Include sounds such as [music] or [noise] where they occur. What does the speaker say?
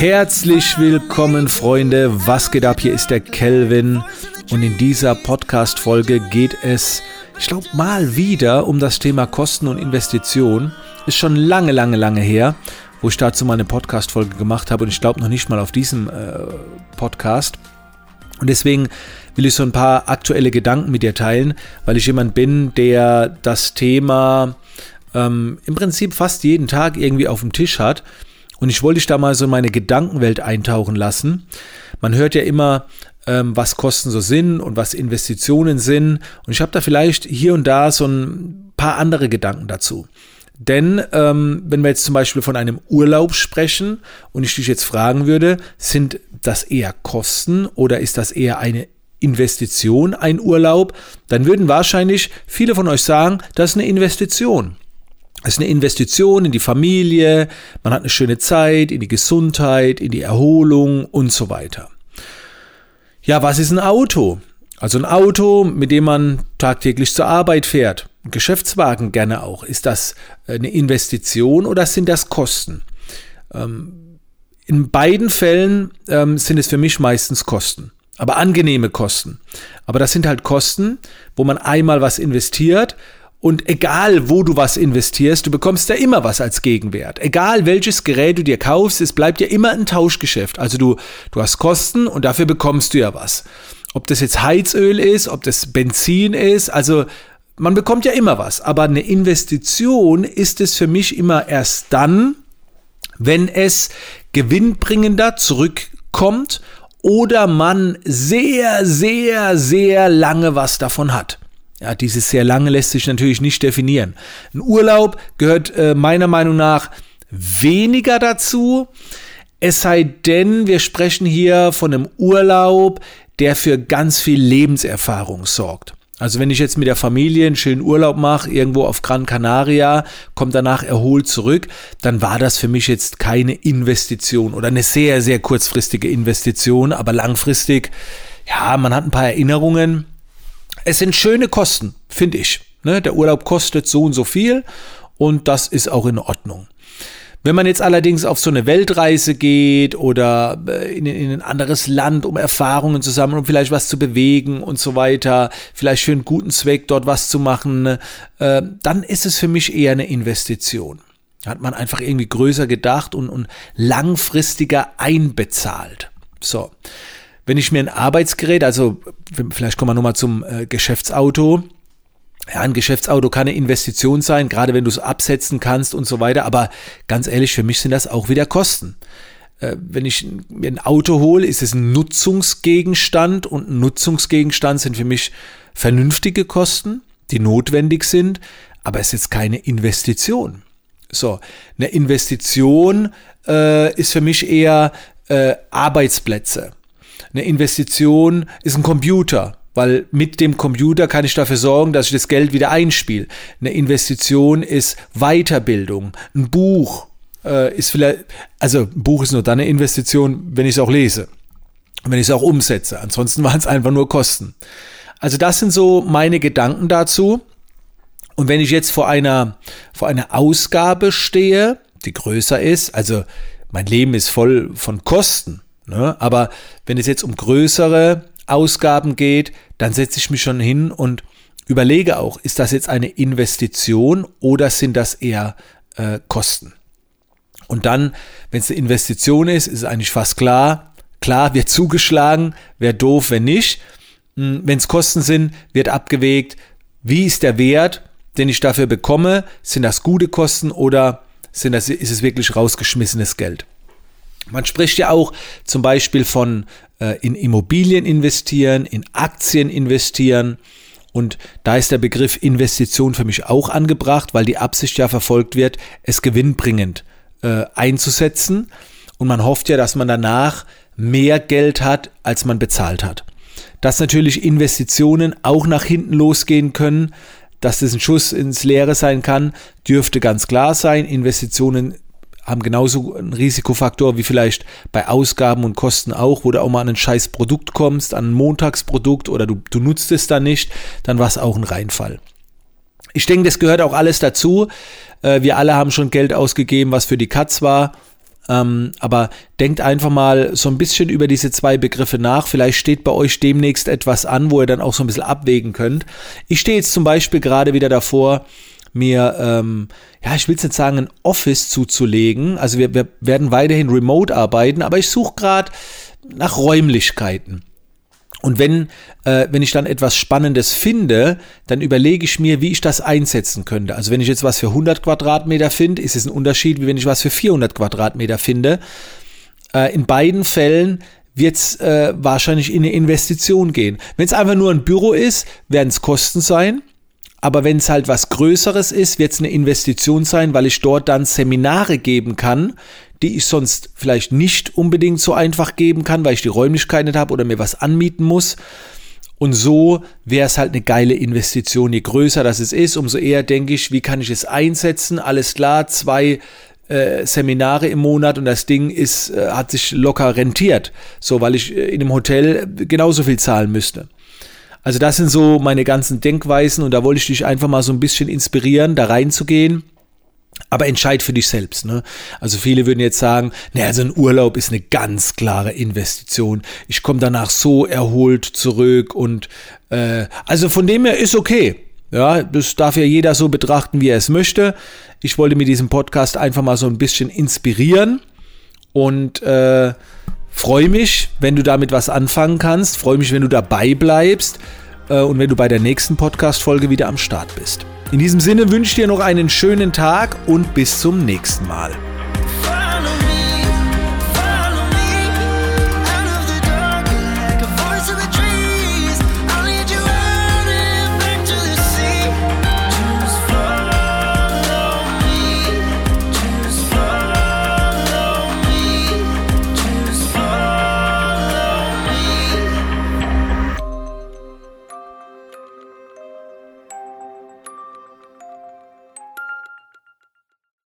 Herzlich willkommen, Freunde. Was geht ab? Hier ist der Kelvin. Und in dieser Podcast-Folge geht es, ich glaube, mal wieder um das Thema Kosten und Investition. Ist schon lange, lange, lange her, wo ich dazu mal eine Podcast-Folge gemacht habe. Und ich glaube noch nicht mal auf diesem äh, Podcast. Und deswegen will ich so ein paar aktuelle Gedanken mit dir teilen, weil ich jemand bin, der das Thema ähm, im Prinzip fast jeden Tag irgendwie auf dem Tisch hat. Und ich wollte dich da mal so in meine Gedankenwelt eintauchen lassen. Man hört ja immer, ähm, was Kosten so sind und was Investitionen sind. Und ich habe da vielleicht hier und da so ein paar andere Gedanken dazu. Denn ähm, wenn wir jetzt zum Beispiel von einem Urlaub sprechen und ich dich jetzt fragen würde, sind das eher Kosten oder ist das eher eine Investition, ein Urlaub, dann würden wahrscheinlich viele von euch sagen, das ist eine Investition. Es ist eine Investition in die Familie, man hat eine schöne Zeit, in die Gesundheit, in die Erholung und so weiter. Ja, was ist ein Auto? Also ein Auto, mit dem man tagtäglich zur Arbeit fährt. Ein Geschäftswagen gerne auch. Ist das eine Investition oder sind das Kosten? Ähm, in beiden Fällen ähm, sind es für mich meistens Kosten. Aber angenehme Kosten. Aber das sind halt Kosten, wo man einmal was investiert und egal, wo du was investierst, du bekommst da immer was als Gegenwert. Egal, welches Gerät du dir kaufst, es bleibt ja immer ein Tauschgeschäft. Also du, du hast Kosten und dafür bekommst du ja was. Ob das jetzt Heizöl ist, ob das Benzin ist, also man bekommt ja immer was. Aber eine Investition ist es für mich immer erst dann, wenn es gewinnbringender zurückkommt oder man sehr, sehr, sehr lange was davon hat. Ja, dieses sehr lange lässt sich natürlich nicht definieren. Ein Urlaub gehört äh, meiner Meinung nach weniger dazu. Es sei denn, wir sprechen hier von einem Urlaub, der für ganz viel Lebenserfahrung sorgt. Also wenn ich jetzt mit der Familie einen schönen Urlaub mache, irgendwo auf Gran Canaria, komme danach erholt zurück, dann war das für mich jetzt keine Investition oder eine sehr, sehr kurzfristige Investition, aber langfristig, ja, man hat ein paar Erinnerungen, es sind schöne Kosten, finde ich. Ne? Der Urlaub kostet so und so viel und das ist auch in Ordnung. Wenn man jetzt allerdings auf so eine Weltreise geht oder äh, in, in, ein anderes Land, um Erfahrungen zu sammeln, um vielleicht was zu bewegen und so weiter, vielleicht für einen guten Zweck dort was zu machen, äh, dann ist es für mich eher eine Investition. Hat man einfach irgendwie größer gedacht und, und langfristiger einbezahlt. So. Wenn ich mir ein Arbeitsgerät, also vielleicht kommen wir nochmal zum äh, Geschäftsauto, ja, ein Geschäftsauto kann eine Investition sein, gerade wenn du es absetzen kannst und so weiter. Aber ganz ehrlich, für mich sind das auch wieder Kosten. Äh, wenn ich mir ein Auto hole, ist es ein Nutzungsgegenstand und ein Nutzungsgegenstand sind für mich vernünftige Kosten, die notwendig sind, aber es ist jetzt keine Investition. So, eine Investition äh, ist für mich eher äh, Arbeitsplätze. Eine Investition ist ein Computer, weil mit dem Computer kann ich dafür sorgen, dass ich das Geld wieder einspiele. Eine Investition ist Weiterbildung. Ein Buch äh, ist vielleicht, also ein Buch ist nur dann eine Investition, wenn ich es auch lese, wenn ich es auch umsetze. Ansonsten [laughs] waren es einfach nur Kosten. Also das sind so meine Gedanken dazu. Und wenn ich jetzt vor einer, vor einer Ausgabe stehe, die größer ist, also mein Leben ist voll von Kosten, Ne? Aber wenn es jetzt um größere Ausgaben geht, dann setze ich mich schon hin und überlege auch, ist das jetzt eine Investition oder sind das eher äh, Kosten? Und dann, wenn es eine Investition ist, ist es eigentlich fast klar, klar wird zugeschlagen, wäre doof, wenn nicht. Hm, wenn es Kosten sind, wird abgewägt, wie ist der Wert, den ich dafür bekomme? Sind das gute Kosten oder sind das, ist es wirklich rausgeschmissenes Geld? Man spricht ja auch zum Beispiel von äh, in Immobilien investieren, in Aktien investieren. Und da ist der Begriff Investition für mich auch angebracht, weil die Absicht ja verfolgt wird, es gewinnbringend äh, einzusetzen. Und man hofft ja, dass man danach mehr Geld hat, als man bezahlt hat. Dass natürlich Investitionen auch nach hinten losgehen können, dass das ein Schuss ins Leere sein kann, dürfte ganz klar sein. Investitionen haben genauso einen Risikofaktor wie vielleicht bei Ausgaben und Kosten auch, wo du auch mal an ein scheiß Produkt kommst, an ein Montagsprodukt oder du, du nutzt es dann nicht, dann war es auch ein Reinfall. Ich denke, das gehört auch alles dazu. Äh, wir alle haben schon Geld ausgegeben, was für die Katz war. Ähm, aber denkt einfach mal so ein bisschen über diese zwei Begriffe nach. Vielleicht steht bei euch demnächst etwas an, wo ihr dann auch so ein bisschen abwägen könnt. Ich stehe jetzt zum Beispiel gerade wieder davor, mir, ähm, ja, ich will es jetzt sagen, ein Office zuzulegen. Also wir, wir werden weiterhin remote arbeiten, aber ich suche gerade nach Räumlichkeiten. Und wenn, äh, wenn ich dann etwas Spannendes finde, dann überlege ich mir, wie ich das einsetzen könnte. Also wenn ich jetzt was für 100 Quadratmeter finde, ist es ein Unterschied, wie wenn ich was für 400 Quadratmeter finde. Äh, in beiden Fällen wird es äh, wahrscheinlich in eine Investition gehen. Wenn es einfach nur ein Büro ist, werden es Kosten sein. Aber wenn es halt was Größeres ist, wird es eine Investition sein, weil ich dort dann Seminare geben kann, die ich sonst vielleicht nicht unbedingt so einfach geben kann, weil ich die Räumlichkeit nicht habe oder mir was anmieten muss. Und so wäre es halt eine geile Investition. Je größer das es ist, umso eher denke ich, wie kann ich es einsetzen? Alles klar, zwei äh, Seminare im Monat und das Ding ist, äh, hat sich locker rentiert. So, weil ich äh, in einem Hotel genauso viel zahlen müsste. Also das sind so meine ganzen Denkweisen und da wollte ich dich einfach mal so ein bisschen inspirieren, da reinzugehen. Aber entscheid für dich selbst. Ne? Also viele würden jetzt sagen, naja, also ein Urlaub ist eine ganz klare Investition. Ich komme danach so erholt zurück und äh, also von dem her ist okay. Ja, das darf ja jeder so betrachten, wie er es möchte. Ich wollte mit diesem Podcast einfach mal so ein bisschen inspirieren und äh, freue mich, wenn du damit was anfangen kannst. Freue mich, wenn du dabei bleibst äh, und wenn du bei der nächsten Podcast-Folge wieder am Start bist. In diesem Sinne wünsche ich dir noch einen schönen Tag und bis zum nächsten Mal.